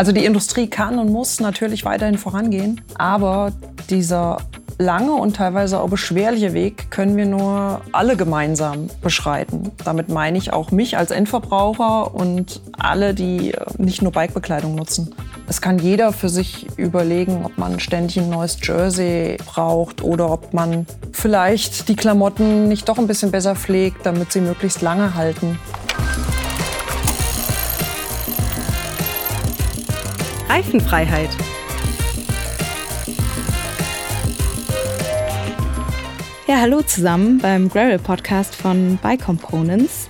Also die Industrie kann und muss natürlich weiterhin vorangehen, aber dieser lange und teilweise auch beschwerliche Weg können wir nur alle gemeinsam beschreiten. Damit meine ich auch mich als Endverbraucher und alle, die äh, nicht nur Bikebekleidung nutzen. Es kann jeder für sich überlegen, ob man ständig ein neues Jersey braucht oder ob man vielleicht die Klamotten nicht doch ein bisschen besser pflegt, damit sie möglichst lange halten. Reifenfreiheit. Ja, hallo zusammen beim Gravel Podcast von Bike Components.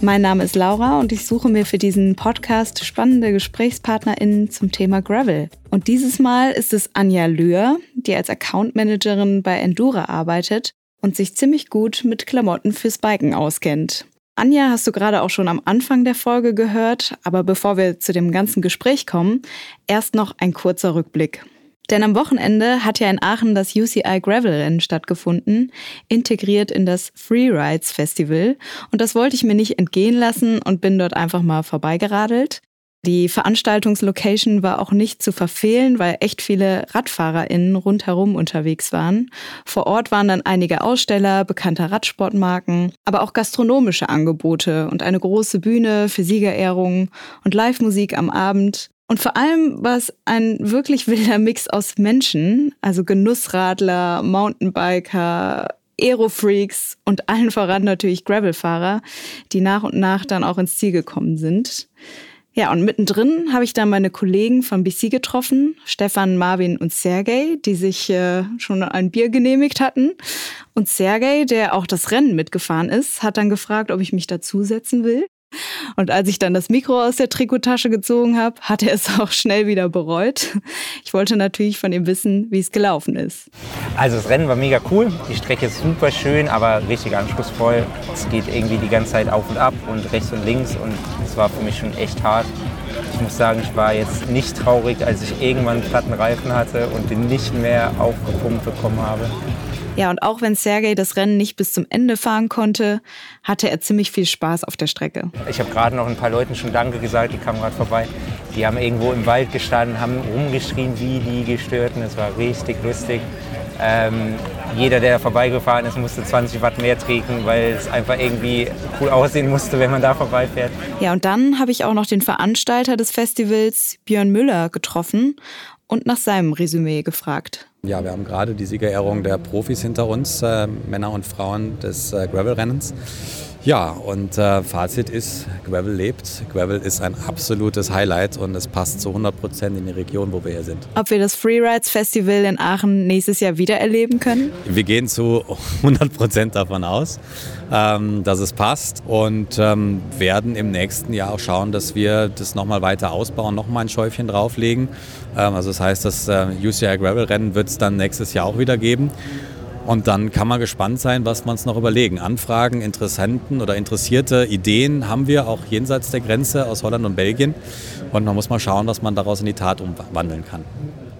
Mein Name ist Laura und ich suche mir für diesen Podcast spannende GesprächspartnerInnen zum Thema Gravel. Und dieses Mal ist es Anja Lühr, die als Account Managerin bei Endura arbeitet und sich ziemlich gut mit Klamotten fürs Biken auskennt. Anja hast du gerade auch schon am Anfang der Folge gehört, aber bevor wir zu dem ganzen Gespräch kommen, erst noch ein kurzer Rückblick. Denn am Wochenende hat ja in Aachen das UCI Gravel Rennen stattgefunden, integriert in das Freerides Festival. Und das wollte ich mir nicht entgehen lassen und bin dort einfach mal vorbeigeradelt. Die Veranstaltungslocation war auch nicht zu verfehlen, weil echt viele RadfahrerInnen rundherum unterwegs waren. Vor Ort waren dann einige Aussteller bekannter Radsportmarken, aber auch gastronomische Angebote und eine große Bühne für Siegerehrungen und Live-Musik am Abend. Und vor allem war es ein wirklich wilder Mix aus Menschen, also Genussradler, Mountainbiker, Aerofreaks und allen voran natürlich Gravelfahrer, die nach und nach dann auch ins Ziel gekommen sind. Ja, und mittendrin habe ich dann meine Kollegen von BC getroffen, Stefan, Marvin und Sergej, die sich äh, schon ein Bier genehmigt hatten. Und Sergej, der auch das Rennen mitgefahren ist, hat dann gefragt, ob ich mich dazusetzen will. Und als ich dann das Mikro aus der Trikottasche gezogen habe, hat er es auch schnell wieder bereut. Ich wollte natürlich von ihm wissen, wie es gelaufen ist. Also das Rennen war mega cool. Die Strecke ist super schön, aber richtig anspruchsvoll. Es geht irgendwie die ganze Zeit auf und ab und rechts und links und es war für mich schon echt hart. Ich muss sagen, ich war jetzt nicht traurig, als ich irgendwann platten Reifen hatte und den nicht mehr aufgepumpt bekommen habe. Ja, und auch wenn Sergej das Rennen nicht bis zum Ende fahren konnte, hatte er ziemlich viel Spaß auf der Strecke. Ich habe gerade noch ein paar Leuten schon Danke gesagt, die kamen gerade vorbei. Die haben irgendwo im Wald gestanden, haben rumgeschrien wie die Gestörten. Es war richtig lustig. Ähm, jeder, der vorbeigefahren ist, musste 20 Watt mehr trinken, weil es einfach irgendwie cool aussehen musste, wenn man da vorbeifährt. Ja, und dann habe ich auch noch den Veranstalter des Festivals, Björn Müller, getroffen und nach seinem Resümee gefragt. Ja, wir haben gerade die Siegerehrung der Profis hinter uns, äh, Männer und Frauen des äh, Gravel-Rennens. Ja, und äh, Fazit ist, Gravel lebt. Gravel ist ein absolutes Highlight und es passt zu 100 Prozent in die Region, wo wir hier sind. Ob wir das Freerides Festival in Aachen nächstes Jahr wieder erleben können? Wir gehen zu 100 Prozent davon aus, ähm, dass es passt und ähm, werden im nächsten Jahr auch schauen, dass wir das nochmal weiter ausbauen, nochmal ein Schäufchen drauflegen. Ähm, also das heißt, das äh, UCI Gravel Rennen wird es dann nächstes Jahr auch wieder geben. Und dann kann man gespannt sein, was wir uns noch überlegen. Anfragen, Interessenten oder interessierte Ideen haben wir auch jenseits der Grenze aus Holland und Belgien. Und man muss mal schauen, was man daraus in die Tat umwandeln kann.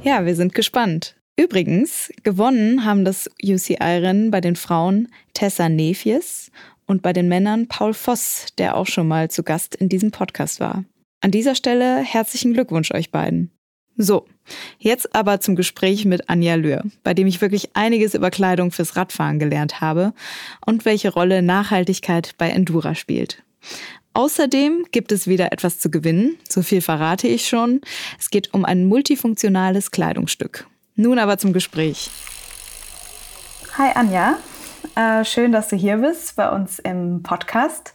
Ja, wir sind gespannt. Übrigens, gewonnen haben das UCI-Rennen bei den Frauen Tessa Nefies und bei den Männern Paul Voss, der auch schon mal zu Gast in diesem Podcast war. An dieser Stelle herzlichen Glückwunsch euch beiden. So, jetzt aber zum Gespräch mit Anja Lühr, bei dem ich wirklich einiges über Kleidung fürs Radfahren gelernt habe und welche Rolle Nachhaltigkeit bei Endura spielt. Außerdem gibt es wieder etwas zu gewinnen, so viel verrate ich schon. Es geht um ein multifunktionales Kleidungsstück. Nun aber zum Gespräch. Hi Anja, äh, schön, dass du hier bist bei uns im Podcast.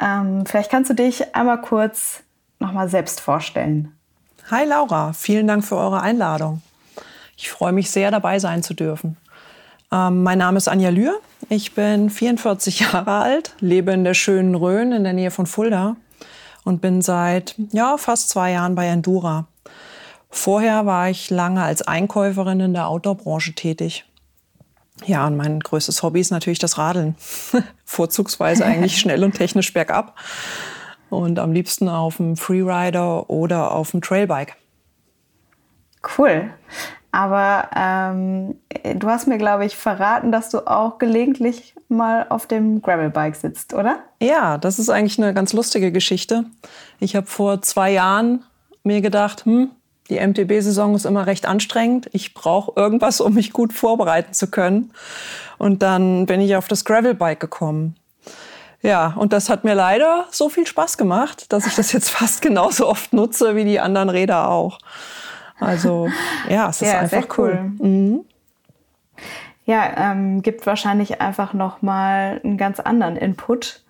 Ähm, vielleicht kannst du dich einmal kurz nochmal selbst vorstellen. Hi Laura, vielen Dank für eure Einladung. Ich freue mich sehr, dabei sein zu dürfen. Ähm, mein Name ist Anja Lühr. Ich bin 44 Jahre alt, lebe in der schönen Rhön in der Nähe von Fulda und bin seit ja, fast zwei Jahren bei Endura. Vorher war ich lange als Einkäuferin in der Outdoor-Branche tätig. Ja, und mein größtes Hobby ist natürlich das Radeln. Vorzugsweise eigentlich schnell und technisch bergab und am liebsten auf dem Freerider oder auf dem Trailbike. Cool. Aber ähm, du hast mir, glaube ich, verraten, dass du auch gelegentlich mal auf dem Gravelbike sitzt, oder? Ja, das ist eigentlich eine ganz lustige Geschichte. Ich habe vor zwei Jahren mir gedacht, hm, die MTB-Saison ist immer recht anstrengend. Ich brauche irgendwas, um mich gut vorbereiten zu können. Und dann bin ich auf das Gravelbike gekommen. Ja, und das hat mir leider so viel Spaß gemacht, dass ich das jetzt fast genauso oft nutze wie die anderen Räder auch. Also ja, es ist ja, einfach cool. cool. Mhm. Ja, ähm, gibt wahrscheinlich einfach noch mal einen ganz anderen Input.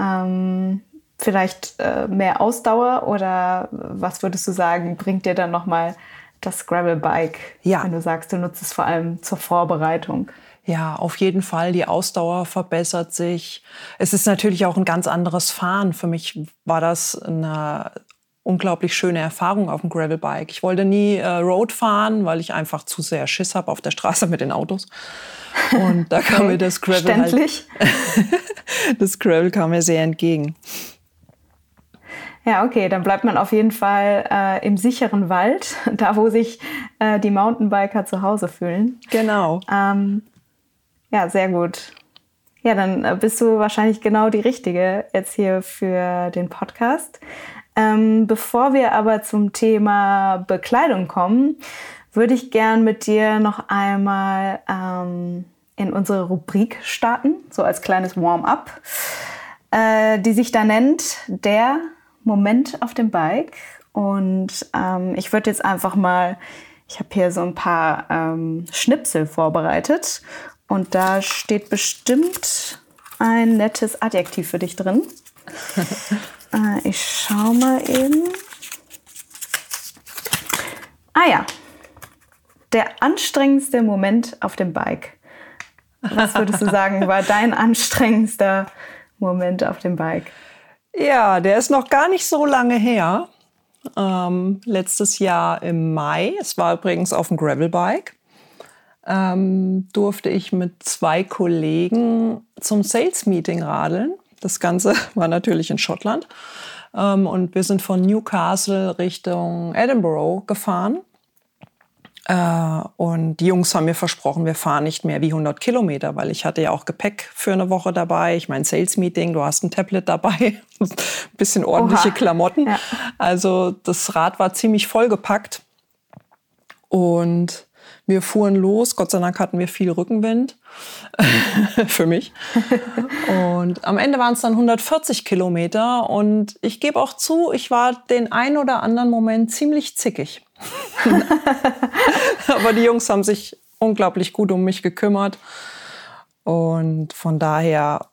Ähm, vielleicht äh, mehr Ausdauer oder was würdest du sagen, bringt dir dann noch mal das Gravelbike, ja. wenn du sagst, du nutzt es vor allem zur Vorbereitung? Ja, auf jeden Fall. Die Ausdauer verbessert sich. Es ist natürlich auch ein ganz anderes Fahren. Für mich war das eine unglaublich schöne Erfahrung auf dem Gravelbike. Ich wollte nie äh, Road fahren, weil ich einfach zu sehr Schiss habe auf der Straße mit den Autos. Und da kam mir das Gravel halt, das Gravel kam mir sehr entgegen. Ja, okay, dann bleibt man auf jeden Fall äh, im sicheren Wald, da wo sich äh, die Mountainbiker zu Hause fühlen. Genau. Ähm, ja, sehr gut. Ja, dann äh, bist du wahrscheinlich genau die Richtige jetzt hier für den Podcast. Ähm, bevor wir aber zum Thema Bekleidung kommen, würde ich gern mit dir noch einmal ähm, in unsere Rubrik starten, so als kleines Warm-up, äh, die sich da nennt Der Moment auf dem Bike. Und ähm, ich würde jetzt einfach mal, ich habe hier so ein paar ähm, Schnipsel vorbereitet und da steht bestimmt ein nettes Adjektiv für dich drin. äh, ich schau mal eben. Ah ja, der anstrengendste Moment auf dem Bike. Was würdest du sagen, war dein anstrengendster Moment auf dem Bike? Ja, der ist noch gar nicht so lange her. Ähm, letztes Jahr im Mai. Es war übrigens auf dem Gravelbike ähm, durfte ich mit zwei Kollegen zum Sales Meeting radeln. Das Ganze war natürlich in Schottland. Ähm, und wir sind von Newcastle Richtung Edinburgh gefahren. Äh, und die Jungs haben mir versprochen, wir fahren nicht mehr wie 100 Kilometer, weil ich hatte ja auch Gepäck für eine Woche dabei. Ich meine, Sales Meeting, du hast ein Tablet dabei, ein bisschen ordentliche Oha. Klamotten. Ja. Also das Rad war ziemlich vollgepackt. Und wir fuhren los. Gott sei Dank hatten wir viel Rückenwind. Für mich. Und am Ende waren es dann 140 Kilometer. Und ich gebe auch zu, ich war den ein oder anderen Moment ziemlich zickig. Aber die Jungs haben sich unglaublich gut um mich gekümmert. Und von daher,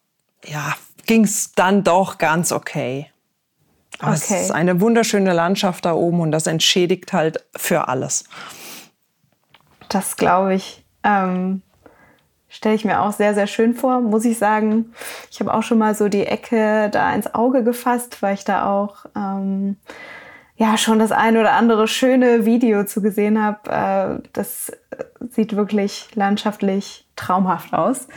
ja, ging es dann doch ganz okay. okay. Es ist eine wunderschöne Landschaft da oben und das entschädigt halt für alles. Das glaube ich. Ähm, Stelle ich mir auch sehr, sehr schön vor, muss ich sagen. Ich habe auch schon mal so die Ecke da ins Auge gefasst, weil ich da auch ähm, ja schon das ein oder andere schöne Video zu gesehen habe. Äh, das sieht wirklich landschaftlich traumhaft aus.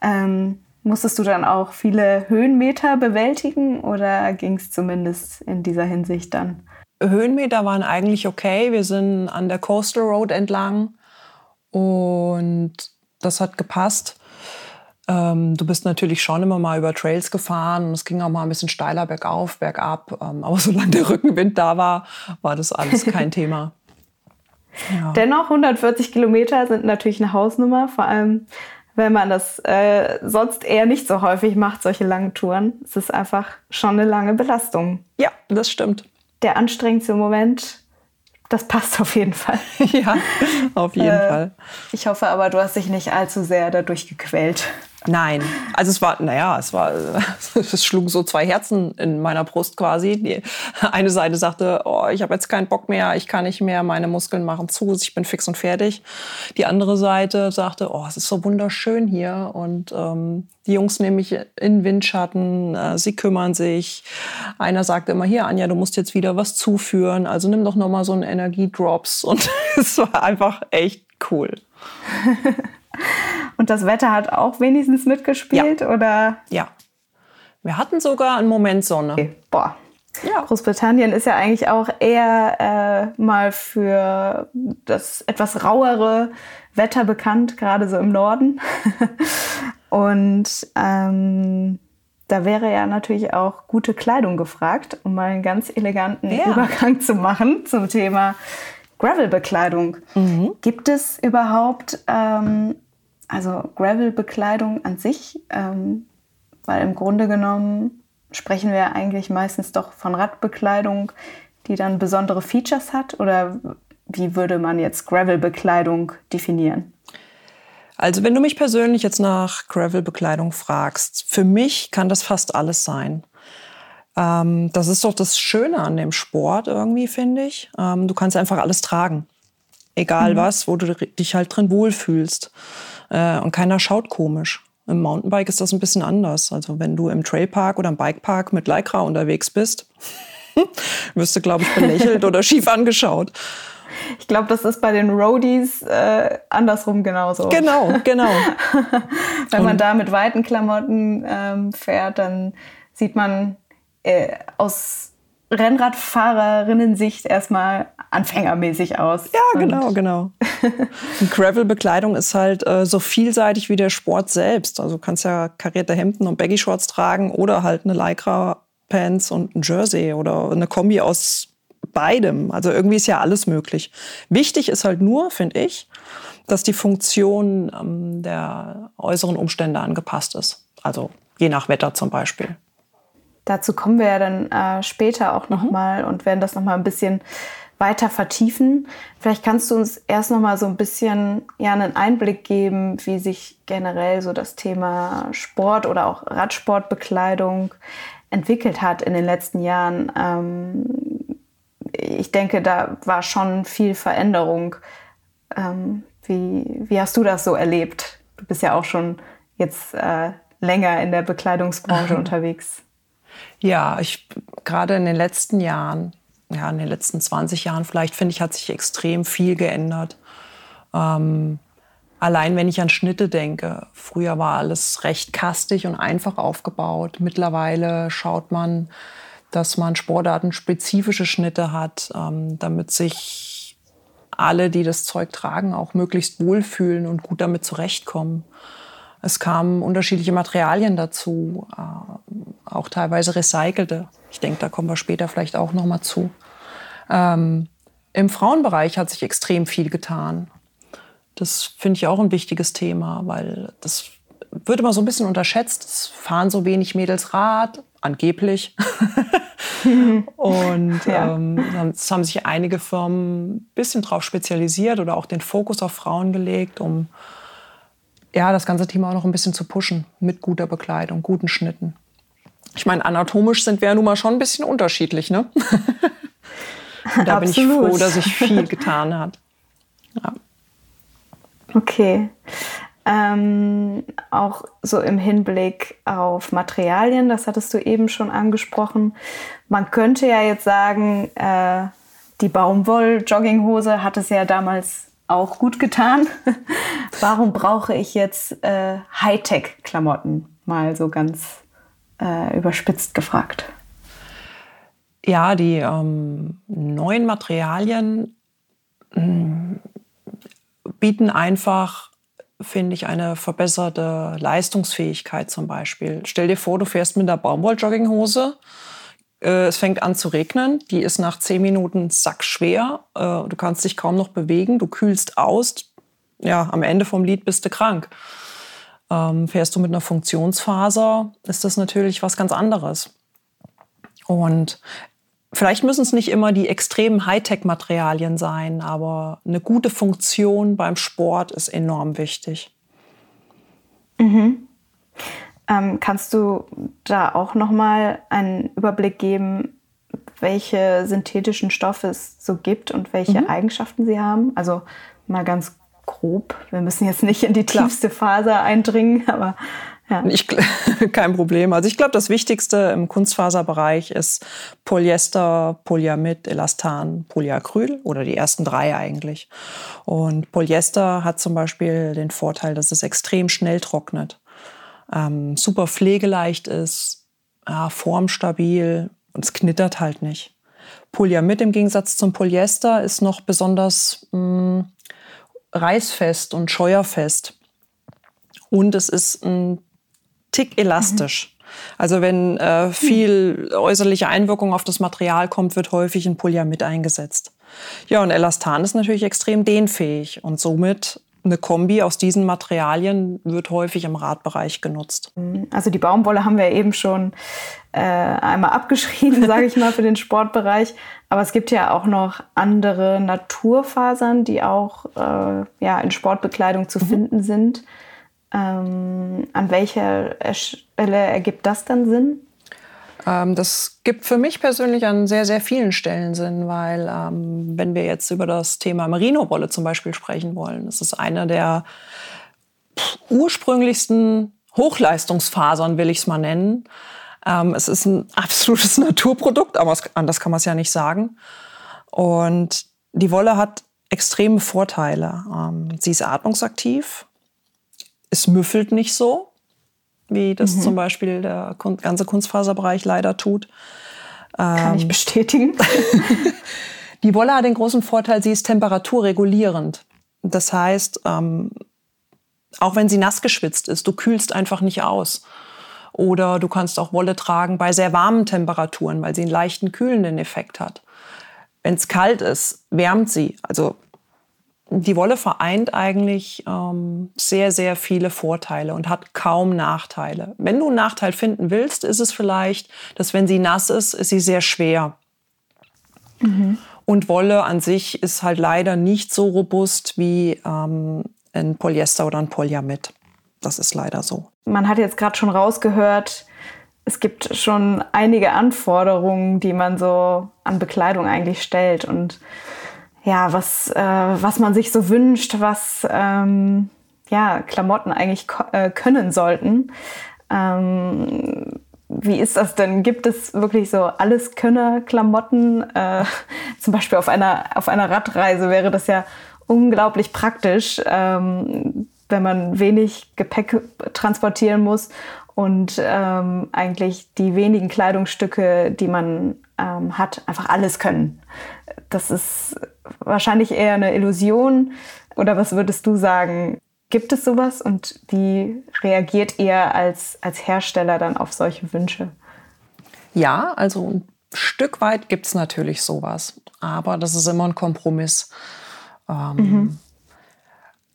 Ähm, musstest du dann auch viele Höhenmeter bewältigen oder ging es zumindest in dieser Hinsicht dann? Höhenmeter waren eigentlich okay. Wir sind an der Coastal Road entlang und das hat gepasst. Ähm, du bist natürlich schon immer mal über Trails gefahren und es ging auch mal ein bisschen steiler bergauf, bergab. Ähm, aber solange der Rückenwind da war, war das alles kein Thema. Ja. Dennoch 140 Kilometer sind natürlich eine Hausnummer, vor allem wenn man das äh, sonst eher nicht so häufig macht, solche langen Touren. Es ist einfach schon eine lange Belastung. Ja, das stimmt. Der anstrengendste Moment das passt auf jeden Fall. ja, auf jeden äh, Fall. Ich hoffe aber, du hast dich nicht allzu sehr dadurch gequält. Nein, also es war, naja, es war, es schlugen so zwei Herzen in meiner Brust quasi. Die eine Seite sagte, oh, ich habe jetzt keinen Bock mehr, ich kann nicht mehr, meine Muskeln machen zu, ich bin fix und fertig. Die andere Seite sagte, oh, es ist so wunderschön hier und ähm, die Jungs nehmen mich in Windschatten, äh, sie kümmern sich. Einer sagte immer, hier Anja, du musst jetzt wieder was zuführen, also nimm doch noch mal so einen Energiedrops und es war einfach echt cool. Und das Wetter hat auch wenigstens mitgespielt, ja. oder? Ja. Wir hatten sogar einen Moment Sonne. Okay. Boah. Ja. Großbritannien ist ja eigentlich auch eher äh, mal für das etwas rauere Wetter bekannt, gerade so im Norden. Und ähm, da wäre ja natürlich auch gute Kleidung gefragt, um mal einen ganz eleganten ja. Übergang zu machen zum Thema Gravel-Bekleidung. Mhm. Gibt es überhaupt, ähm, also Gravel-Bekleidung an sich, ähm, weil im Grunde genommen sprechen wir eigentlich meistens doch von Radbekleidung, die dann besondere Features hat? Oder wie würde man jetzt Gravel-Bekleidung definieren? Also wenn du mich persönlich jetzt nach Gravel-Bekleidung fragst, für mich kann das fast alles sein. Ähm, das ist doch das Schöne an dem Sport irgendwie, finde ich. Ähm, du kannst einfach alles tragen. Egal mhm. was, wo du dich halt drin wohlfühlst. Äh, und keiner schaut komisch. Im Mountainbike ist das ein bisschen anders. Also wenn du im Trailpark oder im Bikepark mit Lycra unterwegs bist, wirst du, glaube ich, belächelt oder schief angeschaut. Ich glaube, das ist bei den Roadies äh, andersrum genauso. Genau, genau. Wenn man da mit weiten Klamotten ähm, fährt, dann sieht man äh, aus Rennradfahrerinnen-Sicht erstmal anfängermäßig aus. Ja, genau, Und genau. Gravel-Bekleidung ist halt äh, so vielseitig wie der Sport selbst. Also du kannst ja karierte Hemden und Baggy-Shorts tragen oder halt eine Lycra-Pants und ein Jersey oder eine Kombi aus beidem. Also irgendwie ist ja alles möglich. Wichtig ist halt nur, finde ich, dass die Funktion ähm, der äußeren Umstände angepasst ist. Also je nach Wetter zum Beispiel. Dazu kommen wir ja dann äh, später auch nochmal mhm. und werden das nochmal ein bisschen weiter vertiefen. Vielleicht kannst du uns erst nochmal so ein bisschen ja, einen Einblick geben, wie sich generell so das Thema Sport oder auch Radsportbekleidung entwickelt hat in den letzten Jahren. Ähm, ich denke, da war schon viel Veränderung. Ähm, wie, wie hast du das so erlebt? Du bist ja auch schon jetzt äh, länger in der Bekleidungsbranche unterwegs. Ja, ich gerade in den letzten Jahren, ja, in den letzten 20 Jahren vielleicht, finde ich, hat sich extrem viel geändert. Ähm, allein wenn ich an Schnitte denke, früher war alles recht kastig und einfach aufgebaut. Mittlerweile schaut man, dass man sportartenspezifische Schnitte hat, ähm, damit sich alle, die das Zeug tragen, auch möglichst wohlfühlen und gut damit zurechtkommen. Es kamen unterschiedliche Materialien dazu, äh, auch teilweise recycelte. Ich denke, da kommen wir später vielleicht auch noch mal zu. Ähm, Im Frauenbereich hat sich extrem viel getan. Das finde ich auch ein wichtiges Thema, weil das wird immer so ein bisschen unterschätzt. Es fahren so wenig Mädels Rad, angeblich. und ja. ähm, es haben sich einige Firmen ein bisschen darauf spezialisiert oder auch den Fokus auf Frauen gelegt, um ja, das ganze Thema auch noch ein bisschen zu pushen mit guter Bekleidung, guten Schnitten. Ich meine, anatomisch sind wir ja nun mal schon ein bisschen unterschiedlich, ne? da bin ich froh, dass sich viel getan hat. Ja. Okay. Ähm, auch so im Hinblick auf Materialien, das hattest du eben schon angesprochen. Man könnte ja jetzt sagen, äh, die Baumwoll-Jogginghose hat es ja damals auch gut getan. Warum brauche ich jetzt äh, Hightech-Klamotten? Mal so ganz äh, überspitzt gefragt. Ja, die ähm, neuen Materialien äh, bieten einfach, finde ich, eine verbesserte Leistungsfähigkeit zum Beispiel. Stell dir vor, du fährst mit einer Baumwoll-Jogginghose äh, es fängt an zu regnen. Die ist nach zehn Minuten sackschwer. Äh, du kannst dich kaum noch bewegen. Du kühlst aus. Ja, am Ende vom Lied bist du krank. Ähm, fährst du mit einer Funktionsfaser, ist das natürlich was ganz anderes. Und vielleicht müssen es nicht immer die extremen Hightech-Materialien sein, aber eine gute Funktion beim Sport ist enorm wichtig. Mhm. Ähm, kannst du da auch noch mal einen Überblick geben, welche synthetischen Stoffe es so gibt und welche mhm. Eigenschaften sie haben? Also mal ganz grob. Wir müssen jetzt nicht in die tiefste Faser eindringen, aber ja. Ich, kein Problem. Also ich glaube, das Wichtigste im Kunstfaserbereich ist Polyester, Polyamid, Elastan, Polyacryl oder die ersten drei eigentlich. Und Polyester hat zum Beispiel den Vorteil, dass es extrem schnell trocknet ähm, super pflegeleicht ist, ja, formstabil und es knittert halt nicht. Polyamid im Gegensatz zum Polyester ist noch besonders mh, mm, reißfest und scheuerfest. Und es ist ein Tick elastisch. Mhm. Also wenn äh, viel äußerliche Einwirkung auf das Material kommt, wird häufig ein Polyamid eingesetzt. Ja, und Elastan ist natürlich extrem dehnfähig und somit eine Kombi aus diesen Materialien wird häufig im Radbereich genutzt. Also die Baumwolle haben wir eben schon äh, einmal abgeschrieben, sage ich mal, für den Sportbereich. Aber es gibt ja auch noch andere Naturfasern, die auch äh, ja, in Sportbekleidung zu mhm. finden sind. Ähm, an welcher Stelle ergibt das dann Sinn? Ähm, das gibt für mich persönlich an sehr, sehr vielen Stellen Sinn, weil ähm, wenn wir jetzt über das Thema Merino-Wolle zum Beispiel sprechen wollen, das ist eine der ursprünglichsten Hochleistungsfasern, will ich es mal nennen. Ähm, es ist ein absolutes Naturprodukt, aber anders kann man es ja nicht sagen. Und die Wolle hat extreme Vorteile. Ähm, sie ist atmungsaktiv, es müffelt nicht so, wie das mhm. zum Beispiel der ganze Kunstfaserbereich leider tut. Kann ich ähm, bestätigen. die Wolle hat den großen Vorteil, sie ist temperaturregulierend. Das heißt, ähm, auch wenn sie nass geschwitzt ist, du kühlst einfach nicht aus. Oder du kannst auch Wolle tragen bei sehr warmen Temperaturen, weil sie einen leichten kühlenden Effekt hat. Wenn es kalt ist, wärmt sie. Also die Wolle vereint eigentlich ähm, sehr, sehr viele Vorteile und hat kaum Nachteile. Wenn du einen Nachteil finden willst, ist es vielleicht, dass wenn sie nass ist, ist sie sehr schwer. Mhm. Und Wolle an sich ist halt leider nicht so robust wie ähm, ein Polyester oder ein Polyamid. Das ist leider so. Man hat jetzt gerade schon rausgehört, es gibt schon einige Anforderungen, die man so an Bekleidung eigentlich stellt. Und ja, was, äh, was man sich so wünscht, was ähm, ja, Klamotten eigentlich äh, können sollten. Ähm, wie ist das denn? Gibt es wirklich so alles könner Klamotten? Äh, zum Beispiel auf einer, auf einer Radreise wäre das ja unglaublich praktisch, ähm, wenn man wenig Gepäck transportieren muss und ähm, eigentlich die wenigen Kleidungsstücke, die man ähm, hat, einfach alles können. Das ist wahrscheinlich eher eine Illusion. Oder was würdest du sagen? Gibt es sowas und wie reagiert ihr als, als Hersteller dann auf solche Wünsche? Ja, also ein Stück weit gibt es natürlich sowas, aber das ist immer ein Kompromiss. Ähm, mhm.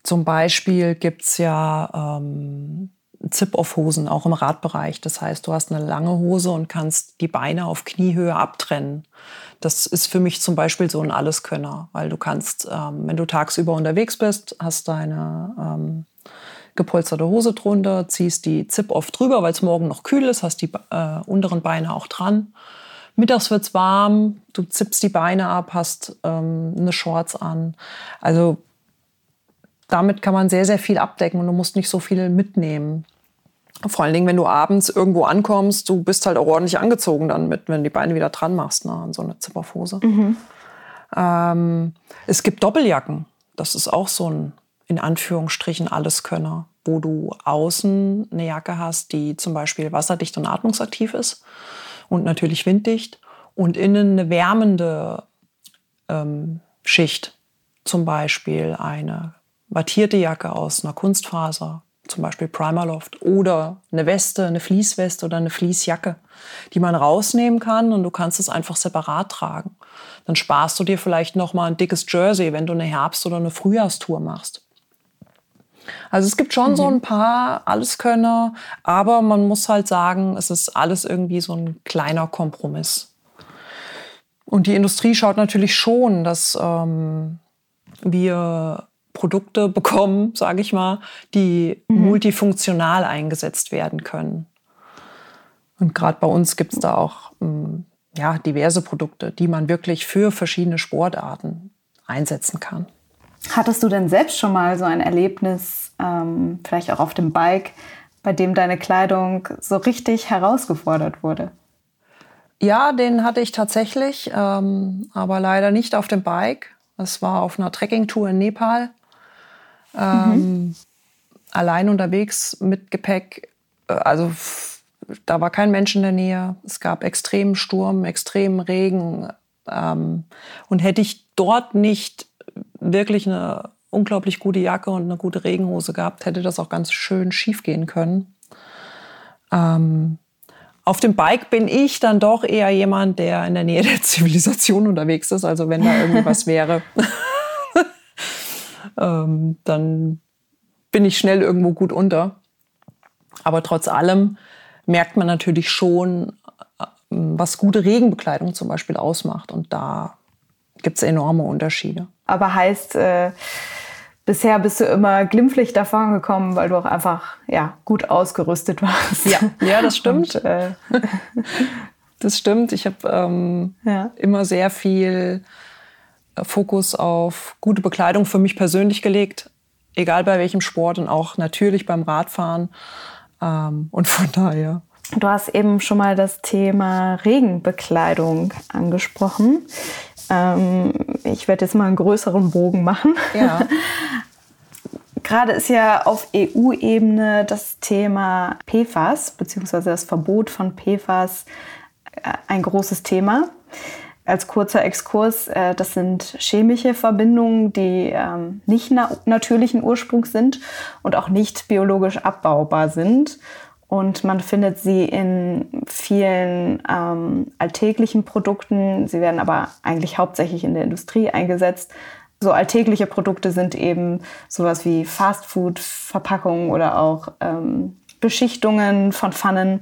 Zum Beispiel gibt es ja ähm, Zip-Off-Hosen, auch im Radbereich. Das heißt, du hast eine lange Hose und kannst die Beine auf Kniehöhe abtrennen. Das ist für mich zum Beispiel so ein Alleskönner, weil du kannst, ähm, wenn du tagsüber unterwegs bist, hast deine ähm, gepolsterte Hose drunter, ziehst die Zip-Off drüber, weil es morgen noch kühl ist, hast die äh, unteren Beine auch dran. Mittags wird es warm, du zippst die Beine ab, hast ähm, eine Shorts an. Also damit kann man sehr, sehr viel abdecken und du musst nicht so viel mitnehmen. Vor allen Dingen, wenn du abends irgendwo ankommst, du bist halt auch ordentlich angezogen dann mit, wenn du die Beine wieder dran machst, ne, an so eine Zipperhose. Mhm. Ähm, es gibt Doppeljacken. Das ist auch so ein, in Anführungsstrichen, Alleskönner, wo du außen eine Jacke hast, die zum Beispiel wasserdicht und atmungsaktiv ist und natürlich winddicht und innen eine wärmende ähm, Schicht, zum Beispiel eine wattierte Jacke aus einer Kunstfaser, zum Beispiel Primerloft, oder eine Weste, eine Fließweste oder eine Fließjacke, die man rausnehmen kann und du kannst es einfach separat tragen. Dann sparst du dir vielleicht noch mal ein dickes Jersey, wenn du eine Herbst- oder eine Frühjahrstour machst. Also es gibt schon mhm. so ein paar Alleskönner, aber man muss halt sagen, es ist alles irgendwie so ein kleiner Kompromiss. Und die Industrie schaut natürlich schon, dass ähm, wir Produkte bekommen, sage ich mal, die mhm. multifunktional eingesetzt werden können. Und gerade bei uns gibt es da auch ähm, ja, diverse Produkte, die man wirklich für verschiedene Sportarten einsetzen kann. Hattest du denn selbst schon mal so ein Erlebnis, ähm, vielleicht auch auf dem Bike, bei dem deine Kleidung so richtig herausgefordert wurde? Ja, den hatte ich tatsächlich, ähm, aber leider nicht auf dem Bike. Es war auf einer Trekkingtour in Nepal. Ähm, mhm. Allein unterwegs mit Gepäck. Äh, also da war kein Mensch in der Nähe. Es gab extremen Sturm, extremen Regen. Ähm, und hätte ich dort nicht wirklich eine unglaublich gute Jacke und eine gute Regenhose gehabt, hätte das auch ganz schön schief gehen können. Ähm, auf dem Bike bin ich dann doch eher jemand, der in der Nähe der Zivilisation unterwegs ist. Also wenn da irgendwie was wäre, ähm, dann bin ich schnell irgendwo gut unter. Aber trotz allem merkt man natürlich schon, ähm, was gute Regenbekleidung zum Beispiel ausmacht. Und da gibt es enorme Unterschiede. Aber heißt, äh, bisher bist du immer glimpflich davon gekommen, weil du auch einfach ja, gut ausgerüstet warst. Ja, ja das stimmt. Und, äh, das stimmt. Ich habe ähm, ja. immer sehr viel äh, Fokus auf gute Bekleidung für mich persönlich gelegt, egal bei welchem Sport und auch natürlich beim Radfahren. Ähm, und von daher. Du hast eben schon mal das Thema Regenbekleidung angesprochen. Ähm, ich werde jetzt mal einen größeren Bogen machen. Ja. Gerade ist ja auf EU-Ebene das Thema PFAS bzw. das Verbot von PFAS äh, ein großes Thema. Als kurzer Exkurs, äh, das sind chemische Verbindungen, die ähm, nicht natürlichen Ursprungs sind und auch nicht biologisch abbaubar sind und man findet sie in vielen ähm, alltäglichen Produkten. Sie werden aber eigentlich hauptsächlich in der Industrie eingesetzt. So alltägliche Produkte sind eben sowas wie Fastfood-Verpackungen oder auch ähm, Beschichtungen von Pfannen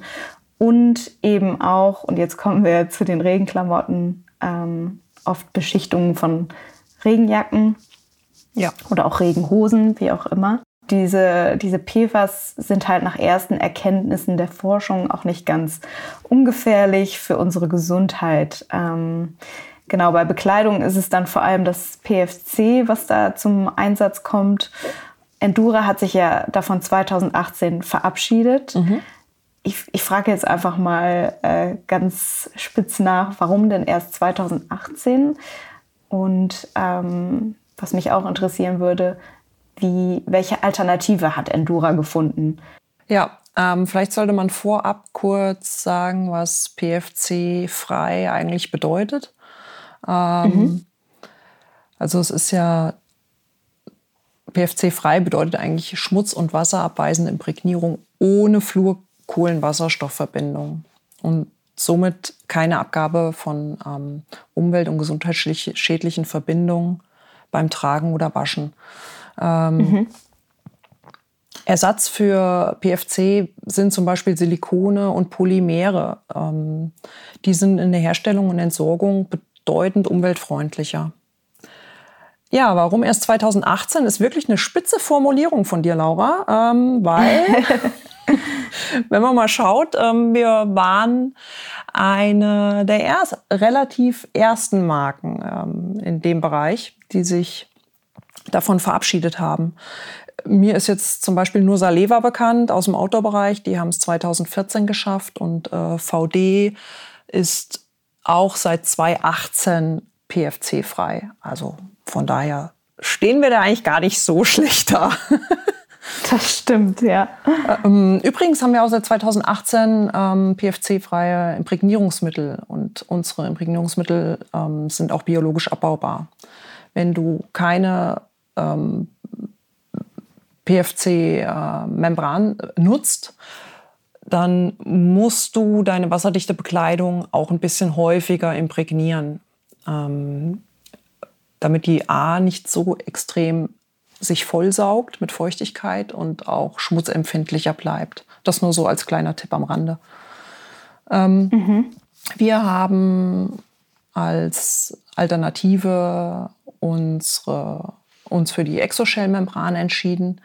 und eben auch, und jetzt kommen wir zu den Regenklamotten, ähm, oft Beschichtungen von Regenjacken ja. oder auch Regenhosen, wie auch immer diese, diese PFAS sind halt nach ersten Erkenntnissen der Forschung auch nicht ganz ungefährlich für unsere Gesundheit. Ähm, genau, bei Bekleidung ist es dann vor allem das PFC, was da zum Einsatz kommt. Endura hat sich ja davon 2018 verabschiedet. Mhm. Ich, ich frage jetzt einfach mal äh, ganz spitz nach, warum denn erst 2018? Und ähm, was mich auch interessieren würde, wie, welche Alternative hat Endura gefunden? Ja, ähm, vielleicht sollte man vorab kurz sagen, was PFC-frei eigentlich bedeutet. Ähm, mhm. Also es ist ja, PFC-frei bedeutet eigentlich Schmutz- und wasserabweisende Imprägnierung ohne Fluorkohlenwasserstoffverbindung und somit keine Abgabe von ähm, umwelt- und gesundheitsschädlichen Verbindungen beim Tragen oder Waschen. Ähm, mhm. Ersatz für PFC sind zum Beispiel Silikone und Polymere. Ähm, die sind in der Herstellung und Entsorgung bedeutend umweltfreundlicher. Ja, warum erst 2018 ist wirklich eine spitze Formulierung von dir, Laura, ähm, weil, wenn man mal schaut, ähm, wir waren eine der erst, relativ ersten Marken ähm, in dem Bereich, die sich davon verabschiedet haben. Mir ist jetzt zum Beispiel nur Saleva bekannt aus dem Outdoor-Bereich. Die haben es 2014 geschafft und äh, VD ist auch seit 2018 PFC-frei. Also von daher stehen wir da eigentlich gar nicht so schlecht da. Das stimmt, ja. Ähm, übrigens haben wir auch seit 2018 ähm, PFC-freie Imprägnierungsmittel und unsere Imprägnierungsmittel ähm, sind auch biologisch abbaubar. Wenn du keine ähm, PFC-Membran nutzt, dann musst du deine wasserdichte Bekleidung auch ein bisschen häufiger imprägnieren, ähm, damit die A nicht so extrem sich vollsaugt mit Feuchtigkeit und auch schmutzempfindlicher bleibt. Das nur so als kleiner Tipp am Rande. Ähm, mhm. Wir haben als Alternative unsere uns für die Exoshell-Membran entschieden.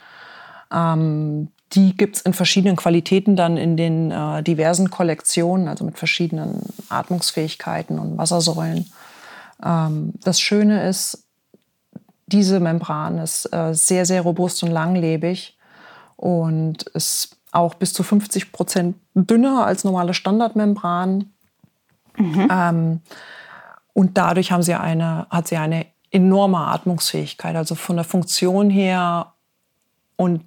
Ähm, die gibt es in verschiedenen Qualitäten dann in den äh, diversen Kollektionen, also mit verschiedenen Atmungsfähigkeiten und Wassersäulen. Ähm, das Schöne ist, diese Membran ist äh, sehr, sehr robust und langlebig und ist auch bis zu 50 Prozent dünner als normale Standardmembran. Mhm. Ähm, und dadurch haben sie eine, hat sie eine enorme Atmungsfähigkeit. Also von der Funktion her und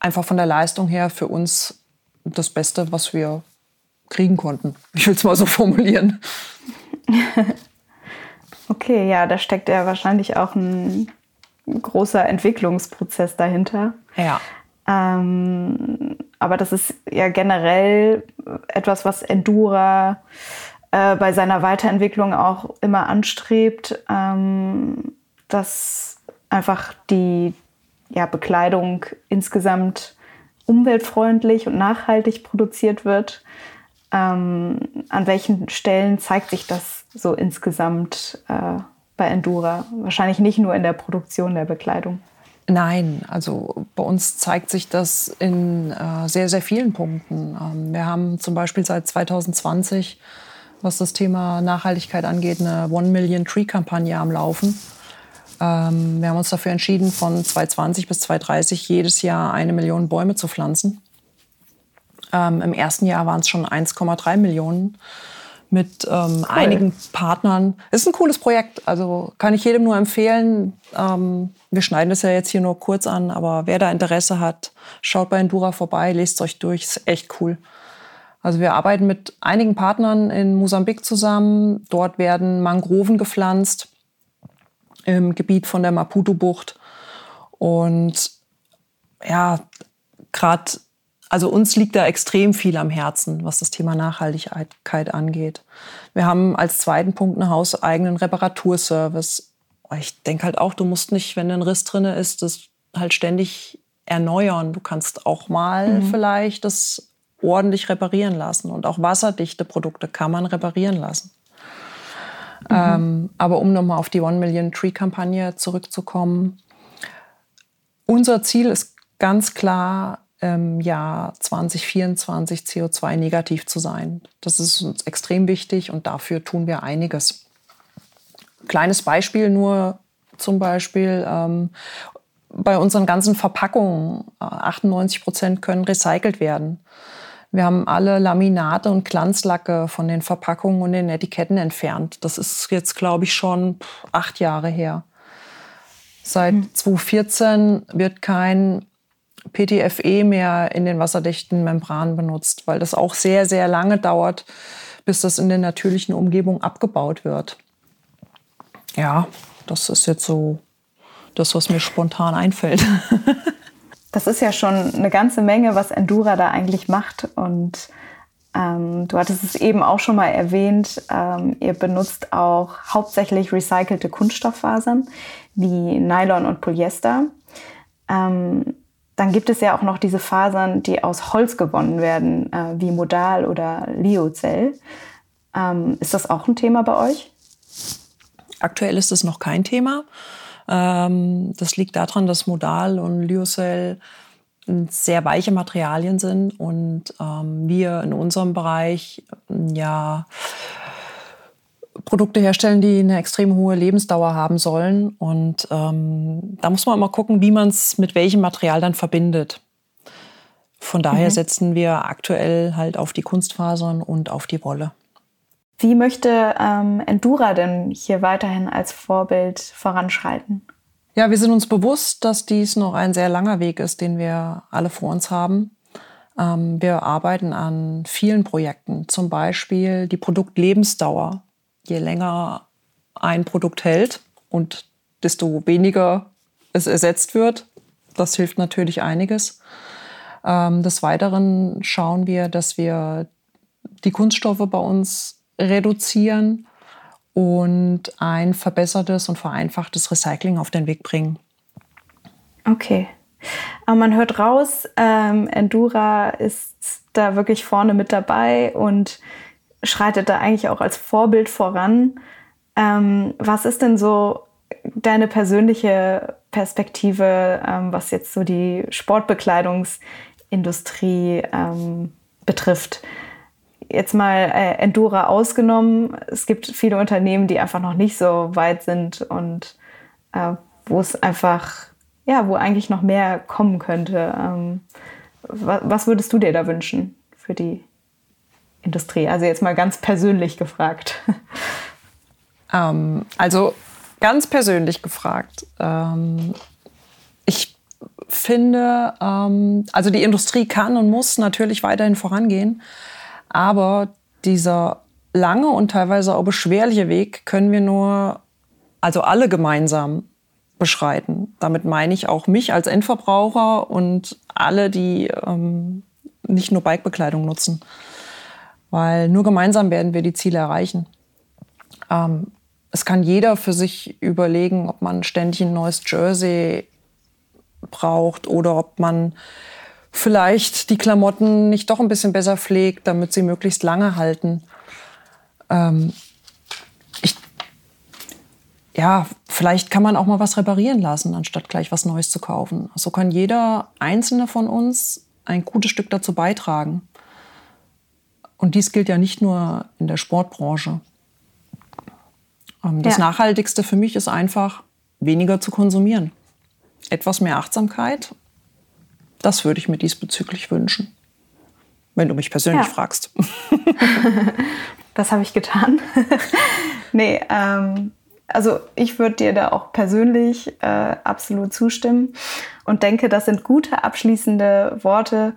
einfach von der Leistung her für uns das Beste, was wir kriegen konnten. Ich will es mal so formulieren. okay, ja, da steckt ja wahrscheinlich auch ein großer Entwicklungsprozess dahinter. Ja. Ähm, aber das ist ja generell etwas, was Endura äh, bei seiner Weiterentwicklung auch immer anstrebt, ähm, dass einfach die ja, Bekleidung insgesamt umweltfreundlich und nachhaltig produziert wird. Ähm, an welchen Stellen zeigt sich das so insgesamt äh, bei Endura? Wahrscheinlich nicht nur in der Produktion der Bekleidung. Nein, also bei uns zeigt sich das in äh, sehr, sehr vielen Punkten. Ähm, wir haben zum Beispiel seit 2020, was das Thema Nachhaltigkeit angeht, eine One Million Tree Kampagne am Laufen. Ähm, wir haben uns dafür entschieden, von 2020 bis 2030 jedes Jahr eine Million Bäume zu pflanzen. Ähm, Im ersten Jahr waren es schon 1,3 Millionen mit ähm, cool. einigen Partnern. Ist ein cooles Projekt, also kann ich jedem nur empfehlen. Ähm, wir schneiden das ja jetzt hier nur kurz an, aber wer da Interesse hat, schaut bei Endura vorbei, lest es euch durch, ist echt cool. Also wir arbeiten mit einigen Partnern in Mosambik zusammen. Dort werden Mangroven gepflanzt im Gebiet von der Maputo-Bucht. Und ja, gerade also uns liegt da extrem viel am Herzen, was das Thema Nachhaltigkeit angeht. Wir haben als zweiten Punkt einen hauseigenen Reparaturservice. Ich denke halt auch, du musst nicht, wenn ein Riss drin ist, das halt ständig erneuern. Du kannst auch mal mhm. vielleicht das ordentlich reparieren lassen. Und auch wasserdichte Produkte kann man reparieren lassen. Mhm. Ähm, aber um nochmal auf die One Million Tree Kampagne zurückzukommen. Unser Ziel ist ganz klar, im Jahr 2024 CO2-negativ zu sein. Das ist uns extrem wichtig und dafür tun wir einiges. Kleines Beispiel nur zum Beispiel ähm, bei unseren ganzen Verpackungen. 98 äh, Prozent können recycelt werden. Wir haben alle Laminate und Glanzlacke von den Verpackungen und den Etiketten entfernt. Das ist jetzt, glaube ich, schon acht Jahre her. Seit 2014 hm. wird kein PTFE mehr in den wasserdichten Membranen benutzt, weil das auch sehr, sehr lange dauert, bis das in der natürlichen Umgebung abgebaut wird. Ja, das ist jetzt so das, was mir spontan einfällt. das ist ja schon eine ganze Menge, was Endura da eigentlich macht. Und ähm, du hattest es eben auch schon mal erwähnt, ähm, ihr benutzt auch hauptsächlich recycelte Kunststofffasern wie Nylon und Polyester. Ähm, dann gibt es ja auch noch diese Fasern, die aus Holz gewonnen werden, äh, wie Modal oder Liozell. Ähm, ist das auch ein Thema bei euch? Aktuell ist es noch kein Thema. Ähm, das liegt daran, dass Modal und Liocell sehr weiche Materialien sind und ähm, wir in unserem Bereich ja Produkte herstellen, die eine extrem hohe Lebensdauer haben sollen. Und ähm, da muss man immer gucken, wie man es mit welchem Material dann verbindet. Von daher mhm. setzen wir aktuell halt auf die Kunstfasern und auf die Wolle. Wie möchte ähm, Endura denn hier weiterhin als Vorbild voranschreiten? Ja, wir sind uns bewusst, dass dies noch ein sehr langer Weg ist, den wir alle vor uns haben. Ähm, wir arbeiten an vielen Projekten, zum Beispiel die Produktlebensdauer je länger ein Produkt hält und desto weniger es ersetzt wird. Das hilft natürlich einiges. Ähm, des Weiteren schauen wir, dass wir die Kunststoffe bei uns reduzieren und ein verbessertes und vereinfachtes Recycling auf den Weg bringen. Okay. Aber man hört raus, ähm, Endura ist da wirklich vorne mit dabei und schreitet da eigentlich auch als Vorbild voran. Ähm, was ist denn so deine persönliche Perspektive, ähm, was jetzt so die Sportbekleidungsindustrie ähm, betrifft? Jetzt mal äh, Endura ausgenommen. Es gibt viele Unternehmen, die einfach noch nicht so weit sind und äh, wo es einfach, ja, wo eigentlich noch mehr kommen könnte. Ähm, was würdest du dir da wünschen für die Industrie? Also jetzt mal ganz persönlich gefragt. Ähm, also ganz persönlich gefragt. Ähm, ich finde, ähm, also die Industrie kann und muss natürlich weiterhin vorangehen, aber dieser lange und teilweise auch beschwerliche Weg können wir nur, also alle gemeinsam beschreiten. Damit meine ich auch mich als Endverbraucher und alle, die ähm, nicht nur Bikebekleidung nutzen. Weil nur gemeinsam werden wir die Ziele erreichen. Ähm, es kann jeder für sich überlegen, ob man ständig ein neues Jersey braucht oder ob man vielleicht die Klamotten nicht doch ein bisschen besser pflegt, damit sie möglichst lange halten. Ähm, ich, ja, vielleicht kann man auch mal was reparieren lassen, anstatt gleich was Neues zu kaufen. So kann jeder einzelne von uns ein gutes Stück dazu beitragen. Und dies gilt ja nicht nur in der Sportbranche. Ähm, das ja. Nachhaltigste für mich ist einfach, weniger zu konsumieren. Etwas mehr Achtsamkeit das würde ich mir diesbezüglich wünschen. Wenn du mich persönlich ja. fragst. das habe ich getan. nee, ähm, also ich würde dir da auch persönlich äh, absolut zustimmen und denke, das sind gute abschließende Worte.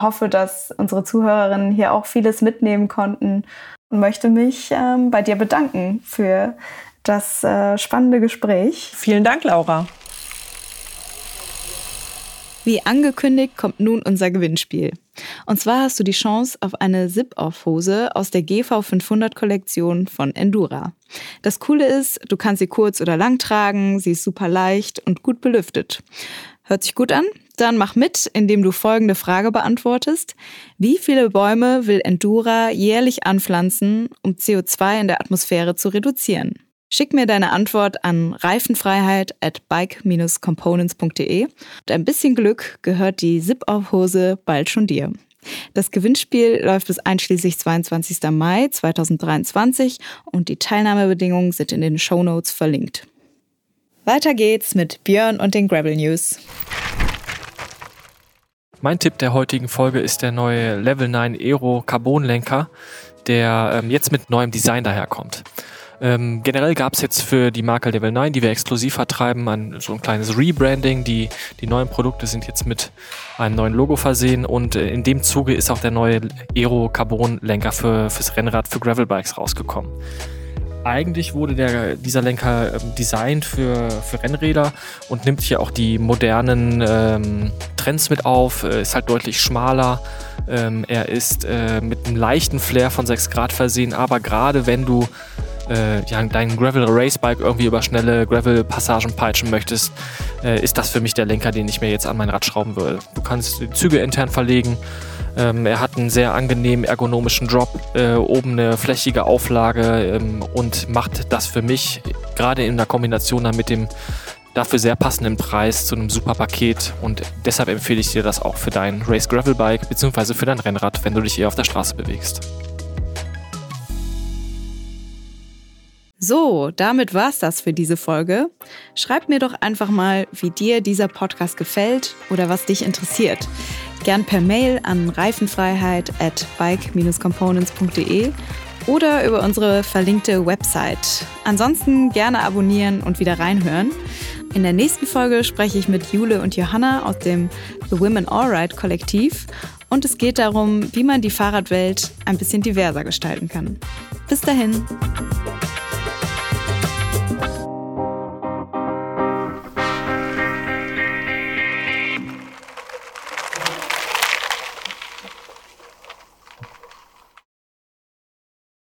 Hoffe, dass unsere Zuhörerinnen hier auch vieles mitnehmen konnten und möchte mich ähm, bei dir bedanken für das äh, spannende Gespräch. Vielen Dank, Laura. Wie angekündigt kommt nun unser Gewinnspiel. Und zwar hast du die Chance auf eine Zip-Off-Hose aus der GV500-Kollektion von Endura. Das Coole ist, du kannst sie kurz oder lang tragen, sie ist super leicht und gut belüftet. Hört sich gut an? Dann mach mit, indem du folgende Frage beantwortest. Wie viele Bäume will Endura jährlich anpflanzen, um CO2 in der Atmosphäre zu reduzieren? Schick mir deine Antwort an reifenfreiheit at bike-components.de und ein bisschen Glück gehört die Zip-Off-Hose bald schon dir. Das Gewinnspiel läuft bis einschließlich 22. Mai 2023 und die Teilnahmebedingungen sind in den Show Notes verlinkt. Weiter geht's mit Björn und den Gravel News. Mein Tipp der heutigen Folge ist der neue Level 9 Aero Carbon Lenker, der ähm, jetzt mit neuem Design daherkommt. Ähm, generell gab es jetzt für die Marke Level 9, die wir exklusiv vertreiben, ein, so ein kleines Rebranding. Die, die neuen Produkte sind jetzt mit einem neuen Logo versehen und äh, in dem Zuge ist auch der neue Aero Carbon Lenker für, fürs Rennrad für Gravelbikes rausgekommen. Eigentlich wurde der, dieser Lenker ähm, designt für, für Rennräder und nimmt hier auch die modernen ähm, Trends mit auf, äh, ist halt deutlich schmaler. Ähm, er ist äh, mit einem leichten Flair von 6 Grad versehen, aber gerade wenn du äh, ja, dein Gravel Racebike irgendwie über schnelle Gravel-Passagen peitschen möchtest, äh, ist das für mich der Lenker, den ich mir jetzt an mein Rad schrauben würde. Du kannst die Züge intern verlegen. Ähm, er hat einen sehr angenehmen ergonomischen Drop, äh, oben eine flächige Auflage ähm, und macht das für mich gerade in der Kombination dann mit dem dafür sehr passenden Preis zu einem super Paket und deshalb empfehle ich dir das auch für dein Race Gravel Bike bzw. für dein Rennrad, wenn du dich eher auf der Straße bewegst. So, damit war's das für diese Folge. Schreib mir doch einfach mal, wie dir dieser Podcast gefällt oder was dich interessiert. Gern per Mail an reifenfreiheit at bike-components.de oder über unsere verlinkte Website. Ansonsten gerne abonnieren und wieder reinhören. In der nächsten Folge spreche ich mit Jule und Johanna aus dem The Women Alright Kollektiv und es geht darum, wie man die Fahrradwelt ein bisschen diverser gestalten kann. Bis dahin.